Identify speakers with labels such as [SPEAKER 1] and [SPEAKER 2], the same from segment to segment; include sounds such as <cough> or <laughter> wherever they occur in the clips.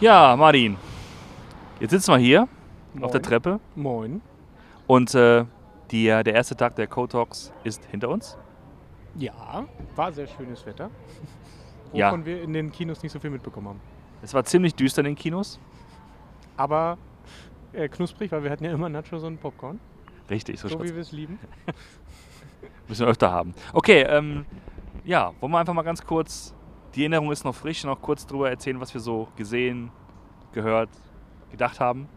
[SPEAKER 1] Ja, Martin. Jetzt sitzen wir hier auf der
[SPEAKER 2] Moin.
[SPEAKER 1] Treppe
[SPEAKER 2] Moin.
[SPEAKER 1] und äh, die, der erste Tag der Code Talks ist hinter uns.
[SPEAKER 2] Ja, war sehr schönes Wetter. <laughs>
[SPEAKER 1] Ja.
[SPEAKER 2] Wovon wir in den Kinos nicht so viel mitbekommen haben.
[SPEAKER 1] Es war ziemlich düster in den Kinos.
[SPEAKER 2] Aber äh, knusprig, weil wir hatten ja immer Nachos und Popcorn.
[SPEAKER 1] Richtig, so,
[SPEAKER 2] So, wie wir es lieben. <laughs>
[SPEAKER 1] Müssen wir öfter haben. Okay, ähm, ja, wollen wir einfach mal ganz kurz, die Erinnerung ist noch frisch, noch kurz drüber erzählen, was wir so gesehen, gehört, gedacht haben.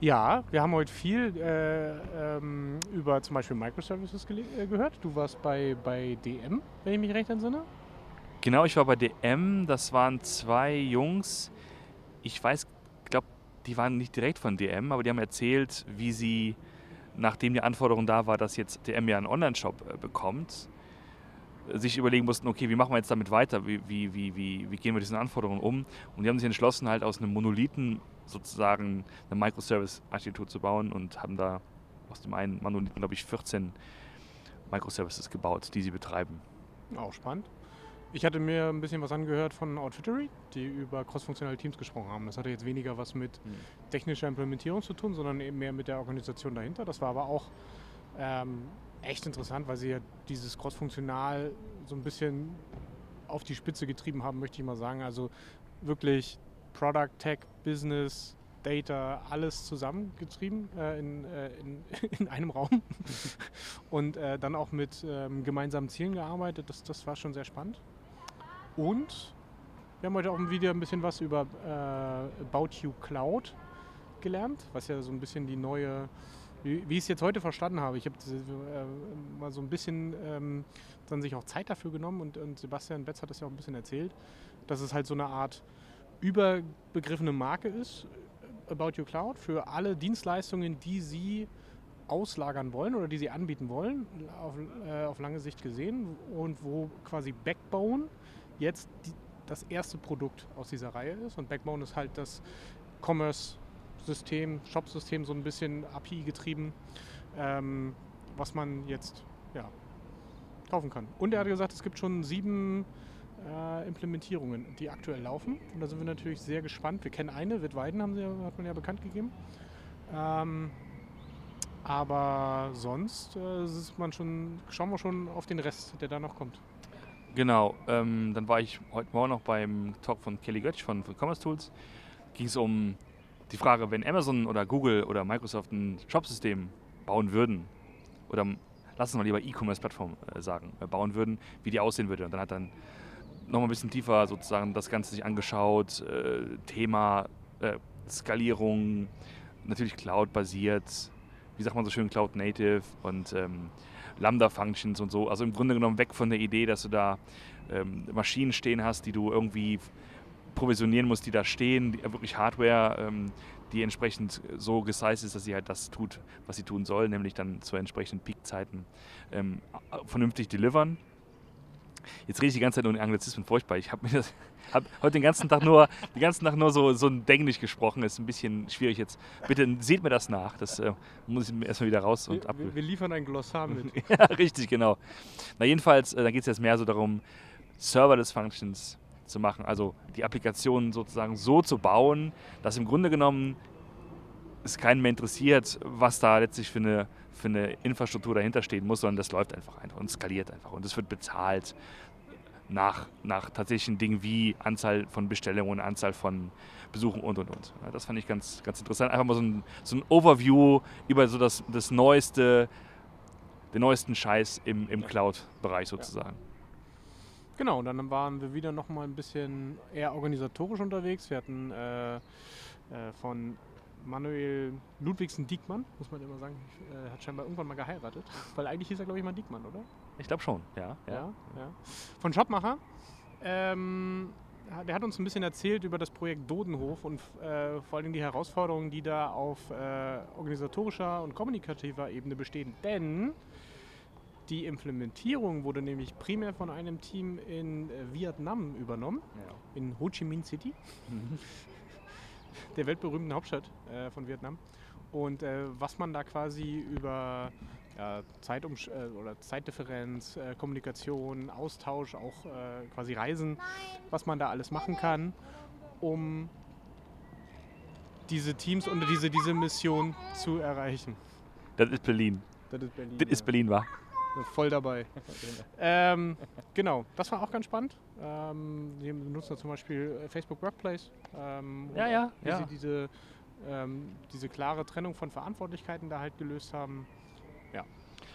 [SPEAKER 2] Ja, wir haben heute viel äh, ähm, über zum Beispiel Microservices äh, gehört. Du warst bei, bei DM, wenn ich mich recht entsinne.
[SPEAKER 1] Genau, ich war bei DM, das waren zwei Jungs. Ich weiß, glaube, die waren nicht direkt von DM, aber die haben erzählt, wie sie, nachdem die Anforderung da war, dass jetzt DM ja einen Online-Shop äh, bekommt, sich überlegen mussten, okay, wie machen wir jetzt damit weiter? Wie, wie, wie, wie, gehen wir mit diesen Anforderungen um? Und die haben sich entschlossen, halt aus einem Monolithen sozusagen eine Microservice-Architektur zu bauen und haben da aus dem einen Monolithen, glaube ich, 14 Microservices gebaut, die sie betreiben.
[SPEAKER 2] Auch spannend. Ich hatte mir ein bisschen was angehört von Outfittery, die über crossfunktionale Teams gesprochen haben. Das hatte jetzt weniger was mit technischer Implementierung zu tun, sondern eben mehr mit der Organisation dahinter. Das war aber auch ähm, echt interessant, weil sie ja dieses crossfunktional so ein bisschen auf die Spitze getrieben haben, möchte ich mal sagen. Also wirklich Product, Tech, Business, Data, alles zusammengetrieben äh, in, äh, in, <laughs> in einem Raum <laughs> und äh, dann auch mit ähm, gemeinsamen Zielen gearbeitet. Das, das war schon sehr spannend. Und wir haben heute auch wieder ein bisschen was über äh, About You Cloud gelernt, was ja so ein bisschen die neue, wie, ich es jetzt heute verstanden habe. Ich habe äh, mal so ein bisschen ähm, dann sich auch Zeit dafür genommen und, und Sebastian Betz hat das ja auch ein bisschen erzählt, dass es halt so eine Art überbegriffene Marke ist, About You Cloud, für alle Dienstleistungen, die sie auslagern wollen oder die sie anbieten wollen, auf, äh, auf lange Sicht gesehen und wo quasi Backbone jetzt die, das erste Produkt aus dieser Reihe ist. Und Backbone ist halt das Commerce-System, Shop-System, so ein bisschen API getrieben, ähm, was man jetzt ja, kaufen kann. Und er hat gesagt, es gibt schon sieben äh, Implementierungen, die aktuell laufen. Und da sind wir natürlich sehr gespannt. Wir kennen eine, Wittweiden haben sie, hat man ja bekannt gegeben. Ähm, aber sonst äh, schon, schauen wir schon auf den Rest, der da noch kommt.
[SPEAKER 1] Genau, ähm, dann war ich heute Morgen noch beim Talk von Kelly Götsch von, von Commerce Tools. Ging es um die Frage, wenn Amazon oder Google oder Microsoft ein Shopsystem bauen würden, oder lass uns mal lieber E-Commerce-Plattform äh, sagen, äh, bauen würden, wie die aussehen würde. Und dann hat dann noch mal ein bisschen tiefer sozusagen das Ganze sich angeschaut, äh, Thema Skalierung, natürlich Cloud-basiert, wie sagt man so schön, Cloud-Native und ähm, Lambda-Functions und so. Also im Grunde genommen weg von der Idee, dass du da ähm, Maschinen stehen hast, die du irgendwie provisionieren musst, die da stehen, die, äh, wirklich Hardware, ähm, die entsprechend so gesized ist, dass sie halt das tut, was sie tun soll, nämlich dann zu entsprechenden Peakzeiten ähm, vernünftig delivern. Jetzt rede ich die ganze Zeit nur in Anglizismen, furchtbar. Ich habe mir das <laughs> hab heute den ganzen Tag nur, den ganzen Tag nur so, so ein Denglisch gesprochen. Ist ein bisschen schwierig jetzt. Bitte seht mir das nach. Das äh, muss ich mir erstmal wieder raus und
[SPEAKER 2] Wir,
[SPEAKER 1] ab.
[SPEAKER 2] wir, wir liefern ein Glossar mit. <laughs>
[SPEAKER 1] Ja, richtig, genau. Na jedenfalls, äh, da geht es jetzt mehr so darum, Serverless Functions zu machen, also die Applikation sozusagen so zu bauen, dass im Grunde genommen es keinen mehr interessiert, was da letztlich für eine, für eine Infrastruktur dahinter stehen muss, sondern das läuft einfach einfach und skaliert einfach und es wird bezahlt nach, nach tatsächlichen Dingen wie Anzahl von Bestellungen, Anzahl von Besuchen und und und. Ja, das fand ich ganz, ganz interessant. Einfach mal so ein, so ein Overview über so das, das neueste, den neuesten Scheiß im, im Cloud-Bereich sozusagen.
[SPEAKER 2] Genau, und dann waren wir wieder noch mal ein bisschen eher organisatorisch unterwegs. Wir hatten äh, äh, von Manuel Ludwigsen Diekmann, muss man immer sagen, äh, hat scheinbar irgendwann mal geheiratet. Weil eigentlich hieß er, glaube ich, mal Diekmann, oder?
[SPEAKER 1] Ich glaube schon, ja. ja.
[SPEAKER 2] ja. Von Shopmacher. Ähm, der hat uns ein bisschen erzählt über das Projekt Dodenhof und äh, vor allem die Herausforderungen, die da auf äh, organisatorischer und kommunikativer Ebene bestehen. Denn die Implementierung wurde nämlich primär von einem Team in äh, Vietnam übernommen, in Ho Chi Minh City, <laughs> der weltberühmten Hauptstadt äh, von Vietnam. Und äh, was man da quasi über ja, Zeitumsch äh, oder Zeitdifferenz, äh, Kommunikation, Austausch, auch äh, quasi Reisen, was man da alles machen kann, um diese Teams und diese, diese Mission zu erreichen.
[SPEAKER 1] Das ist Berlin.
[SPEAKER 2] Das ist Berlin.
[SPEAKER 1] Das ist Berlin, wa?
[SPEAKER 2] Voll dabei. <laughs> ähm, genau, das war auch ganz spannend. Ähm, wir benutzen da zum Beispiel äh, Facebook Workplace. Ähm,
[SPEAKER 1] Ja, ja,
[SPEAKER 2] wie
[SPEAKER 1] ja.
[SPEAKER 2] sie diese, ähm, diese klare Trennung von Verantwortlichkeiten da halt gelöst haben.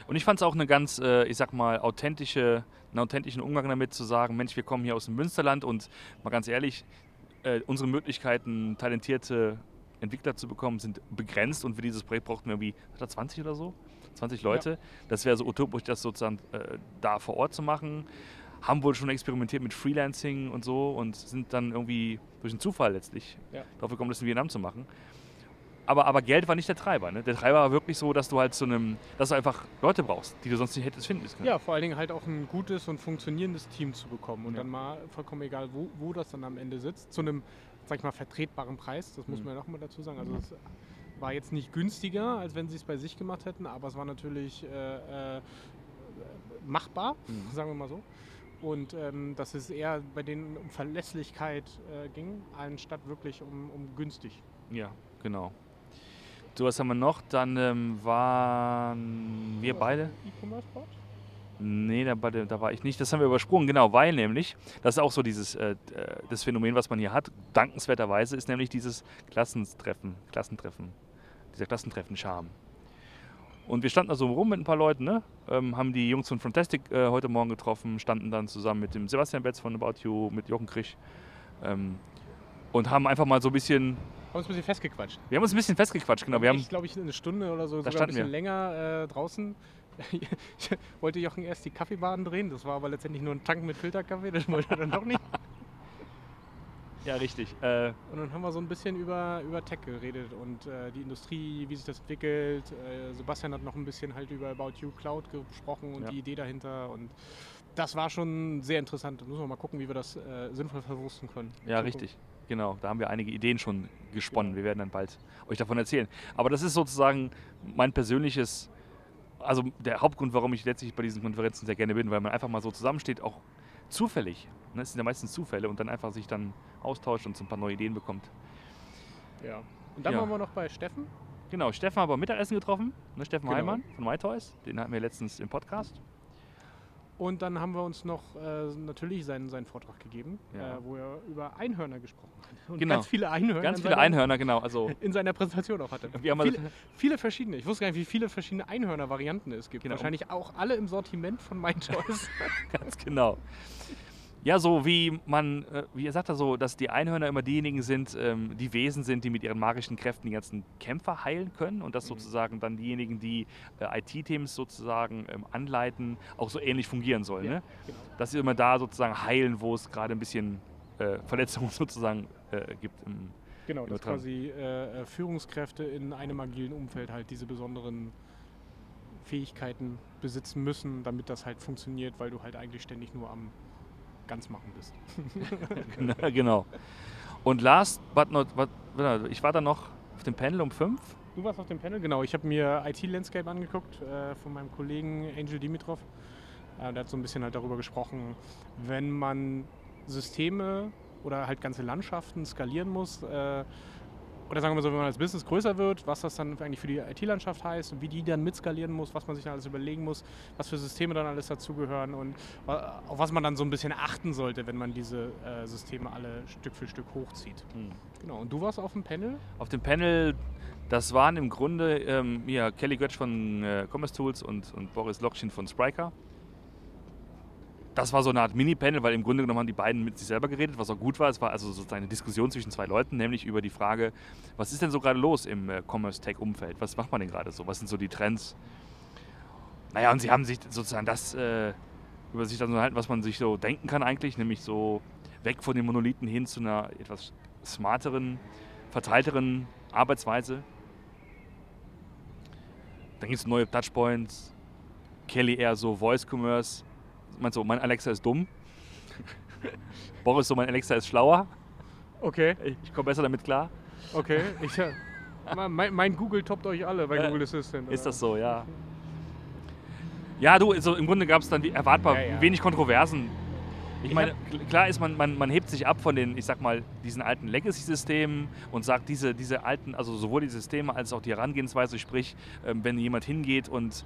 [SPEAKER 1] Und ich fand es auch eine ganz, äh, ich sag mal, authentische, einen authentischen Umgang damit zu sagen, Mensch, wir kommen hier aus dem Münsterland und mal ganz ehrlich, äh, unsere Möglichkeiten, talentierte Entwickler zu bekommen, sind begrenzt und für dieses Projekt brauchten wir irgendwie, hat er 20 oder so? 20 Leute. Das wäre so utopisch, das sozusagen äh, da vor Ort zu machen. Haben wohl schon experimentiert mit Freelancing und so und sind dann irgendwie durch einen Zufall letztlich
[SPEAKER 2] Ja.
[SPEAKER 1] darauf gekommen, das in Vietnam zu machen. Aber, aber Geld war nicht der Treiber. Ne? Der Treiber war wirklich so, dass du halt so einem, dass du einfach Leute brauchst, die du sonst nicht hättest finden können.
[SPEAKER 2] Ja, vor allen Dingen halt auch ein gutes und funktionierendes Team zu bekommen und
[SPEAKER 1] Ja.
[SPEAKER 2] dann mal vollkommen egal, wo, wo das dann am Ende sitzt, zu einem, sag ich mal, vertretbaren Preis. Das muss
[SPEAKER 1] Mhm.
[SPEAKER 2] man ja noch mal dazu sagen. Also es war jetzt nicht günstiger, als wenn sie es bei sich gemacht hätten, aber es war natürlich äh, äh, machbar,
[SPEAKER 1] Mhm.
[SPEAKER 2] sagen wir mal so. Und ähm, dass es eher bei denen um Verlässlichkeit äh, ging, anstatt wirklich um, um günstig.
[SPEAKER 1] Ja, genau. So, was haben wir noch? Dann ähm, waren wir beide.
[SPEAKER 2] E-Commerce-Bot?
[SPEAKER 1] Nee, da, da war ich nicht. Das haben wir übersprungen, genau, weil nämlich, das ist auch so dieses äh, äh, das Phänomen, was man hier hat, dankenswerterweise, ist nämlich dieses Klassentreffen, Klassentreffen, dieser Klassentreffen-Charme. Und wir standen da so rum mit ein paar Leuten, ne? ähm, haben die Jungs von Fantastic äh, heute Morgen getroffen, standen dann zusammen mit dem Sebastian Betz von About You, mit Jochen Krisch ähm, und haben einfach mal so ein bisschen,
[SPEAKER 2] Haben uns ein bisschen festgequatscht.
[SPEAKER 1] wir haben uns ein bisschen festgequatscht, genau. Wir haben,
[SPEAKER 2] ich glaube ich eine Stunde oder so, sogar ein bisschen
[SPEAKER 1] wir.
[SPEAKER 2] länger äh, draußen. <laughs> Ich wollte Jochen erst die Kaffeebahn drehen, das war aber letztendlich nur ein Tank mit Filterkaffee, das wollte er dann doch nicht.
[SPEAKER 1] Ja, richtig. Äh,
[SPEAKER 2] Und dann haben wir so ein bisschen über, über Tech geredet und äh, die Industrie, wie sich das entwickelt. Äh, Sebastian hat noch ein bisschen halt über About You Cloud gesprochen und
[SPEAKER 1] Ja.
[SPEAKER 2] die Idee dahinter und das war schon sehr interessant. Da müssen wir mal gucken, wie wir das äh, sinnvoll verwursten können.
[SPEAKER 1] Ja, richtig. Genau, da haben wir einige Ideen schon gesponnen.
[SPEAKER 2] Genau.
[SPEAKER 1] Wir werden dann bald euch davon erzählen. Aber das ist sozusagen mein persönliches, also der Hauptgrund, warum ich letztlich bei diesen Konferenzen sehr gerne bin, weil man einfach mal so zusammensteht, auch zufällig. Ne? Es sind ja meistens Zufälle und dann einfach sich dann austauscht und so ein paar neue Ideen bekommt.
[SPEAKER 2] Ja. Und dann
[SPEAKER 1] Ja.
[SPEAKER 2] waren wir noch bei Steffen.
[SPEAKER 1] Genau, Steffen haben wir Mittagessen getroffen. Ne? Steffen
[SPEAKER 2] Genau.
[SPEAKER 1] Heimann von MyToys. Den hatten wir letztens im Podcast.
[SPEAKER 2] Und dann haben wir uns noch äh, natürlich seinen, seinen Vortrag gegeben,
[SPEAKER 1] Ja.
[SPEAKER 2] äh, wo er über Einhörner gesprochen hat. Und
[SPEAKER 1] Genau.
[SPEAKER 2] ganz viele Einhörner.
[SPEAKER 1] Ganz viele
[SPEAKER 2] seiner-
[SPEAKER 1] Einhörner, genau. Also, <laughs>
[SPEAKER 2] In seiner Präsentation auch hatte.
[SPEAKER 1] wir haben also
[SPEAKER 2] Viele, viele verschiedene. Ich wusste gar nicht, wie viele verschiedene Einhörner-Varianten es gibt.
[SPEAKER 1] Genau.
[SPEAKER 2] Wahrscheinlich auch alle im Sortiment von MyChoice. <laughs>
[SPEAKER 1] Ganz genau. Ja, so wie man, äh, wie er sagt er so, dass die Einhörner immer diejenigen sind, ähm, die Wesen sind, die mit ihren magischen Kräften die ganzen Kämpfer heilen können und das
[SPEAKER 2] Mhm.
[SPEAKER 1] sozusagen dann diejenigen, die äh, IT-Teams sozusagen ähm, anleiten, auch so ähnlich fungieren sollen.
[SPEAKER 2] Ja,
[SPEAKER 1] Ne?
[SPEAKER 2] genau.
[SPEAKER 1] Dass sie immer da sozusagen heilen, wo es gerade ein bisschen äh, <laughs> Verletzungen sozusagen äh, gibt. Im,
[SPEAKER 2] Genau, dass
[SPEAKER 1] Übertragen.
[SPEAKER 2] quasi äh, äh, Führungskräfte in einem agilen Umfeld halt diese besonderen Fähigkeiten besitzen müssen, damit das halt funktioniert, weil du halt eigentlich ständig nur am Ganzmachen bist. <laughs>
[SPEAKER 1] genau. Und last but not, but, ich war dann noch auf dem Panel um fünf.
[SPEAKER 2] Du warst auf dem Panel, genau. Ich habe mir IT-Landscape angeguckt äh, von meinem Kollegen Angel Dimitrov. Äh, der hat so ein bisschen halt darüber gesprochen, wenn man Systeme oder halt ganze Landschaften skalieren muss, äh, oder sagen wir mal so, wenn man als Business größer wird, was das dann eigentlich für die IT-Landschaft heißt und wie die dann mitskalieren muss, was man sich dann alles überlegen muss, was für Systeme dann alles dazugehören und wa- auf was man dann so ein bisschen achten sollte, wenn man diese äh, Systeme alle Stück für Stück hochzieht. Genau, und du warst auf dem Panel?
[SPEAKER 1] Auf dem Panel, das waren im Grunde ähm, ja, Kelly Götsch von äh, Commerce Tools und, und Boris Lokschin von Spriker. Das war so eine Art Mini-Panel, weil im Grunde genommen haben die beiden mit sich selber geredet, was auch gut war. Es war also sozusagen eine Diskussion zwischen zwei Leuten, nämlich über die Frage, was ist denn so gerade los im äh, Commerce-Tech-Umfeld? Was macht man denn gerade so? Was sind so die Trends? Naja, und sie haben sich sozusagen das äh, über sich dann unterhalten, was man sich so denken kann eigentlich, nämlich so weg von den Monolithen hin zu einer etwas smarteren, verteilteren Arbeitsweise. Dann gibt es neue Touchpoints. Kelly eher so Voice Commerce. Meinst du, mein Alexa ist dumm? <laughs> Boris so, mein Alexa ist schlauer.
[SPEAKER 2] Okay.
[SPEAKER 1] Ich komme besser damit klar.
[SPEAKER 2] Okay, ich, äh, mein, mein Google toppt euch alle bei
[SPEAKER 1] Äh,
[SPEAKER 2] Google Assistant.
[SPEAKER 1] Ist
[SPEAKER 2] oder?
[SPEAKER 1] das so, ja. Ja, du, also im Grunde gab es dann erwartbar
[SPEAKER 2] Ja, ja.
[SPEAKER 1] wenig Kontroversen. Ich meine, klar ist man, man, man hebt sich ab von den, ich sag mal, diesen alten Legacy-Systemen und sagt, diese, diese alten, also sowohl die Systeme als auch die Herangehensweise, sprich, ähm, wenn jemand hingeht und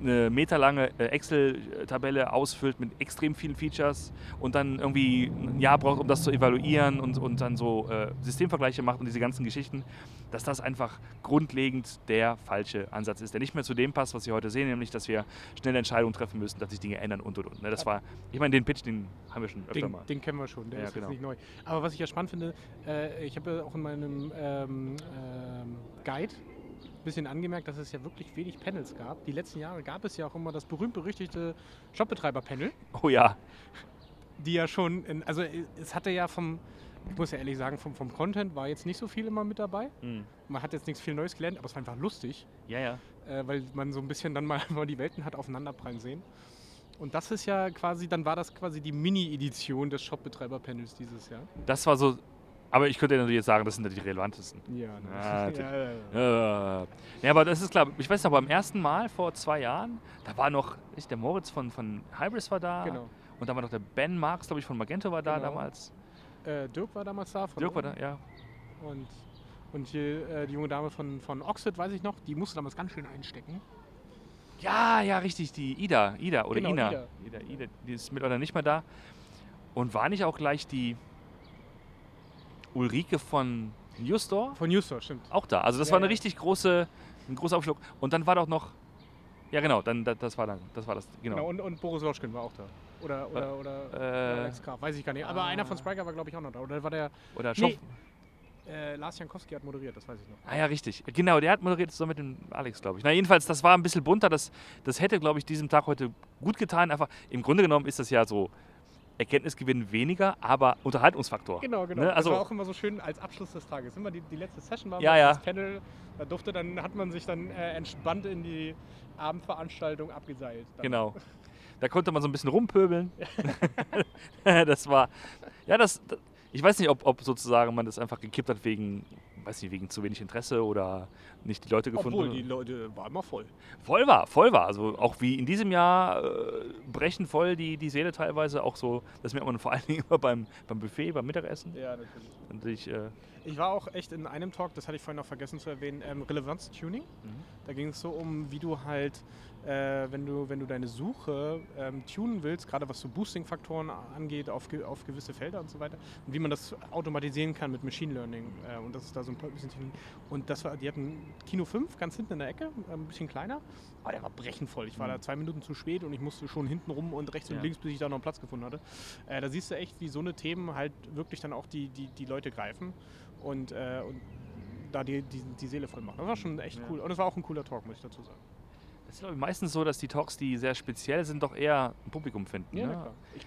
[SPEAKER 1] eine meterlange äh, Excel-Tabelle ausfüllt mit extrem vielen Features und dann irgendwie ein Jahr braucht, um das zu evaluieren und, und dann so äh, Systemvergleiche macht und diese ganzen Geschichten, dass das einfach grundlegend der falsche Ansatz ist, der nicht mehr zu dem passt, was wir heute sehen, nämlich, dass wir schnelle Entscheidungen treffen müssen, dass sich Dinge ändern und und und. Ne? Das war, ich meine, den Pitch, den haben wir schon öfter
[SPEAKER 2] den,
[SPEAKER 1] mal.
[SPEAKER 2] Den kennen wir schon, der
[SPEAKER 1] Ja,
[SPEAKER 2] ist
[SPEAKER 1] genau.
[SPEAKER 2] jetzt nicht neu. Aber was ich ja spannend finde, äh, ich habe ja auch in meinem ähm, ähm, Guide bisschen angemerkt, dass es ja wirklich wenig Panels gab. Die letzten Jahre gab es ja auch immer das berühmt-berüchtigte Shopbetreiber-Panel,
[SPEAKER 1] Oh ja,
[SPEAKER 2] die ja schon, in, also äh, es hatte ja vom, ich muss ja ehrlich sagen, vom, vom Content war jetzt nicht so viel immer mit dabei.
[SPEAKER 1] Hm.
[SPEAKER 2] Man hat jetzt nichts viel Neues gelernt, aber es war einfach lustig,
[SPEAKER 1] ja, ja.
[SPEAKER 2] äh, weil man so ein bisschen dann mal, <laughs> mal die Welten hat aufeinanderprallen sehen. Und das ist ja quasi, dann war das quasi die Mini-Edition des Shopbetreiber-Panels dieses Jahr.
[SPEAKER 1] Das war so, aber ich könnte natürlich jetzt sagen, das sind ja die relevantesten.
[SPEAKER 2] Ja?
[SPEAKER 1] Ja,
[SPEAKER 2] ja, ja, ja.
[SPEAKER 1] Aber das ist klar. Ich weiß noch, beim ersten Mal vor zwei Jahren, da war noch, der Moritz von, von Hybris war da.
[SPEAKER 2] Genau.
[SPEAKER 1] Und dann war noch der Ben Marx, glaube ich, von Magento war da
[SPEAKER 2] Genau.
[SPEAKER 1] damals.
[SPEAKER 2] Äh, Dirk war damals da. Von
[SPEAKER 1] Dirk war da, ja.
[SPEAKER 2] Und, und hier, äh, die junge Dame von, von Oxid, weiß ich noch, die musste damals ganz schön einstecken.
[SPEAKER 1] Ja, ja, richtig, die Ida, Ida oder
[SPEAKER 2] Genau,
[SPEAKER 1] Ina.
[SPEAKER 2] Ida.
[SPEAKER 1] Ida, Ida, die ist mit oder nicht mehr da. Und war nicht auch gleich die Ulrike von Newstore
[SPEAKER 2] Von Newstore, stimmt.
[SPEAKER 1] auch da? Also das
[SPEAKER 2] Ja,
[SPEAKER 1] war eine
[SPEAKER 2] ja.
[SPEAKER 1] richtig große, ein großer Aufschlag. Und dann war doch noch, ja genau, dann das, das war dann, das war das, genau.
[SPEAKER 2] Genau. und, und Boris Loschkin war auch da. Oder, oder, oder,
[SPEAKER 1] äh,
[SPEAKER 2] oder Alex Graf, weiß ich gar nicht. Aber
[SPEAKER 1] ah.
[SPEAKER 2] einer von Spriker war, glaube ich, auch noch da. Oder war der.
[SPEAKER 1] Oder
[SPEAKER 2] Nee. Äh, Lars Jankowski hat moderiert, das weiß ich noch.
[SPEAKER 1] Ah ja, richtig. Genau, der hat moderiert zusammen mit dem Alex, glaube ich. Na, jedenfalls, das war ein bisschen bunter. Das, das hätte, glaube ich, diesem Tag heute gut getan. Einfach, im Grunde genommen ist das ja so Erkenntnisgewinn weniger, aber Unterhaltungsfaktor.
[SPEAKER 2] Genau, genau.
[SPEAKER 1] Ne? Also,
[SPEAKER 2] das war auch immer so schön als Abschluss des Tages. Immer die, die letzte Session war
[SPEAKER 1] Ja, ja.
[SPEAKER 2] das Panel. Da durfte dann, hat man sich dann äh, entspannt in die Abendveranstaltung abgeseilt. Dann.
[SPEAKER 1] genau. <laughs> Da konnte man so ein bisschen rumpöbeln. <laughs> <laughs> das war, ja, das, das ich weiß nicht, ob, ob sozusagen man das einfach gekippt hat wegen, weiß nicht, wegen zu wenig Interesse oder nicht die Leute gefunden
[SPEAKER 2] Obwohl, die Leute war immer voll.
[SPEAKER 1] Voll war, voll war. Also auch wie in diesem Jahr äh, brechen voll die, die Seele teilweise. Auch so, das merkt man vor allen Dingen <laughs> immer beim, beim Buffet, beim Mittagessen.
[SPEAKER 2] Ja, natürlich.
[SPEAKER 1] Natürlich, äh,
[SPEAKER 2] Ich war auch echt in einem Talk, das hatte ich vorhin noch vergessen zu erwähnen, ähm, Relevanz-Tuning. Da ging es so um, wie du halt, äh, wenn, du, wenn du deine Suche ähm, tunen willst, gerade was so Boosting-Faktoren angeht, auf, ge auf gewisse Felder und so weiter, und wie man das automatisieren kann mit Machine Learning. Äh, und das ist da so ein bisschen. Und das war, die hatten Kino 5 ganz hinten in der Ecke, äh, ein bisschen kleiner, aber der war brechenvoll. Ich war
[SPEAKER 1] Mhm.
[SPEAKER 2] da zwei Minuten zu spät und ich musste schon hinten rum und rechts
[SPEAKER 1] Ja.
[SPEAKER 2] und links, bis ich da noch einen Platz gefunden hatte. Äh, da siehst du echt, wie so eine Themen halt wirklich dann auch die, die, die Leute greifen und, äh, und da die, die, die Seele voll machen. Das war schon echt
[SPEAKER 1] Ja.
[SPEAKER 2] cool. Und es war auch ein cooler Talk, muss ich dazu sagen.
[SPEAKER 1] Das ist glaub ich, meistens so, dass die Talks, die sehr speziell sind, doch eher ein Publikum finden.
[SPEAKER 2] Ja,
[SPEAKER 1] ne?
[SPEAKER 2] klar. Ich,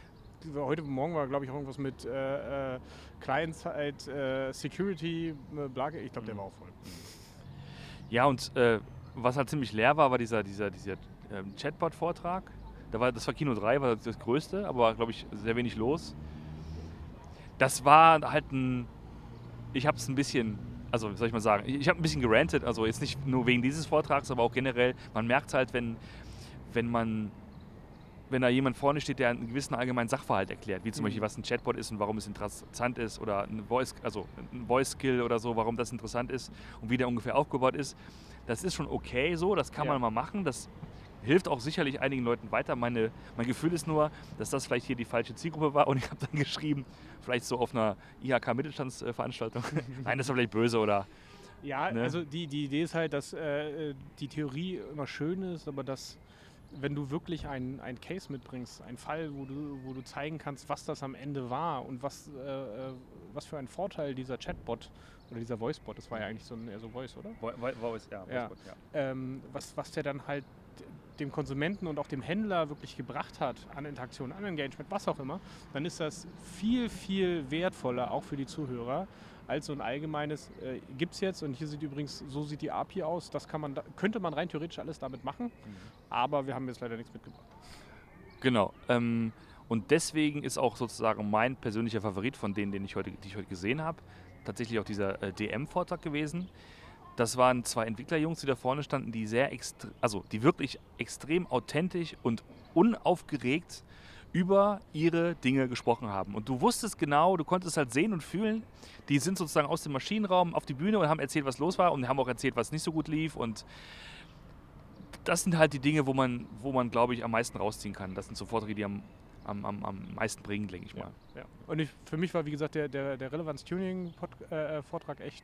[SPEAKER 2] heute Morgen war, glaube ich, auch irgendwas mit äh, äh, Client-Side, äh, Security, äh, Blage. Ich glaube, der
[SPEAKER 1] Mhm.
[SPEAKER 2] war auch voll.
[SPEAKER 1] ja und äh, was halt ziemlich leer war, war dieser, dieser, dieser ähm, Chatbot-Vortrag. Da war, das war Kino 3, war das größte, aber war, glaube ich, sehr wenig los. Das war halt ein. Ich habe es ein bisschen. Also, wie soll ich mal sagen? Ich, habe ein bisschen gerantet, also jetzt nicht nur wegen dieses Vortrags, aber auch generell. Man merkt halt, wenn, wenn man. Wenn da jemand vorne steht, der einen gewissen allgemeinen Sachverhalt erklärt, wie zum
[SPEAKER 2] Mhm.
[SPEAKER 1] Beispiel, was ein Chatbot ist und warum es interessant ist, oder ein Voice, also ein Voice-Skill oder so, warum das interessant ist und wie der ungefähr aufgebaut ist, das ist schon okay so, das kann
[SPEAKER 2] Ja.
[SPEAKER 1] man mal machen. Das hilft auch sicherlich einigen Leuten weiter. Meine, mein Gefühl ist nur, dass das vielleicht hier die falsche Zielgruppe war und ich habe dann <laughs> geschrieben, vielleicht so auf einer IHK-Mittelstandsveranstaltung. <laughs> Nein, das war vielleicht böse oder.
[SPEAKER 2] Ja,
[SPEAKER 1] Ne?
[SPEAKER 2] also die, die Idee ist halt, dass äh, die Theorie immer schön ist, aber dass, wenn du wirklich einen ein Case mitbringst, einen Fall, wo du, wo du zeigen kannst, was das am Ende war und was, äh, äh, was für einen Vorteil dieser Chatbot oder dieser Voicebot, das war ja eigentlich so ein eher so Voice, oder?
[SPEAKER 1] Voice, ja.
[SPEAKER 2] Ja. ähm, was, was der dann halt dem Konsumenten und auch dem Händler wirklich gebracht hat an Interaktion, an Engagement, was auch immer, dann ist das viel, viel wertvoller auch für die Zuhörer als so ein allgemeines äh, gibt es jetzt und hier sieht übrigens, so sieht die API aus, das kann man könnte man rein theoretisch alles damit machen, aber wir haben jetzt leider nichts mitgebracht.
[SPEAKER 1] Genau. Ähm, und deswegen ist auch sozusagen mein persönlicher Favorit von denen, den ich heute, die ich heute gesehen habe, tatsächlich auch dieser äh, DM-Vortrag gewesen. Das waren zwei Entwicklerjungs, die da vorne standen, die sehr also die wirklich extrem authentisch und unaufgeregt über ihre Dinge gesprochen haben. Und du wusstest genau, du konntest halt sehen und fühlen, die sind sozusagen aus dem Maschinenraum auf die Bühne und haben erzählt, was los war und haben auch erzählt, was nicht so gut lief. Und das sind halt die Dinge, wo man, wo man glaube ich, am meisten rausziehen kann. Das sind so Vorträge, die am, am, am, am meisten bringen, denke ich mal.
[SPEAKER 2] Ja, ja. Und ich, für mich war, wie gesagt, der, der, der Relevanz-Tuning-Vortrag äh, echt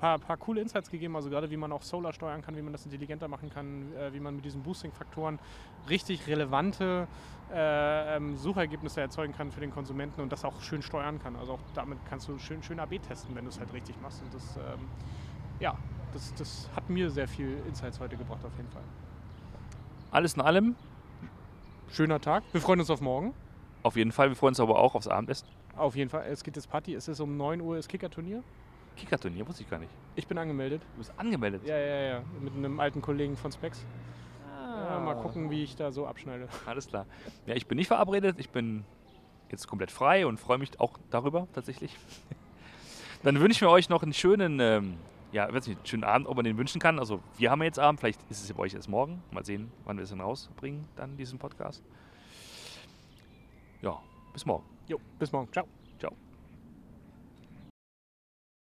[SPEAKER 2] paar, paar coole Insights gegeben, also gerade wie man auch Solar steuern kann, wie man das intelligenter machen kann, äh, wie man mit diesen Boosting-Faktoren richtig relevante äh, ähm, Suchergebnisse erzeugen kann für den Konsumenten und das auch schön steuern kann. Also auch damit kannst du schön, schön AB testen, wenn du es halt richtig machst. Und das, ähm, ja, das, das hat mir sehr viel Insights heute gebracht auf jeden Fall.
[SPEAKER 1] Alles in allem.
[SPEAKER 2] Schöner Tag. Wir freuen uns auf morgen.
[SPEAKER 1] Auf jeden Fall. Wir freuen uns aber auch aufs Abendessen.
[SPEAKER 2] Auf jeden Fall. Es geht jetzt Party. Es ist um 9 Uhr das Kicker-Turnier.
[SPEAKER 1] Kicker-Turnier, wusste ich gar nicht.
[SPEAKER 2] Ich bin angemeldet.
[SPEAKER 1] Du bist angemeldet?
[SPEAKER 2] Ja, ja, ja. Mit einem alten Kollegen von Specs. Ah. Ja, mal gucken, wie ich da so abschneide.
[SPEAKER 1] Alles klar. Ja, ich bin nicht verabredet. Ich bin jetzt komplett frei und freue mich auch darüber tatsächlich. <laughs> Dann wünschen wir euch noch einen schönen, ähm, ja, weiß nicht, schönen Abend, ob man den wünschen kann. Also wir haben jetzt Abend, vielleicht ist es ja bei euch erst morgen. Mal sehen, wann wir es dann rausbringen, dann diesen Podcast. Ja, bis morgen.
[SPEAKER 2] Jo, bis morgen. Ciao.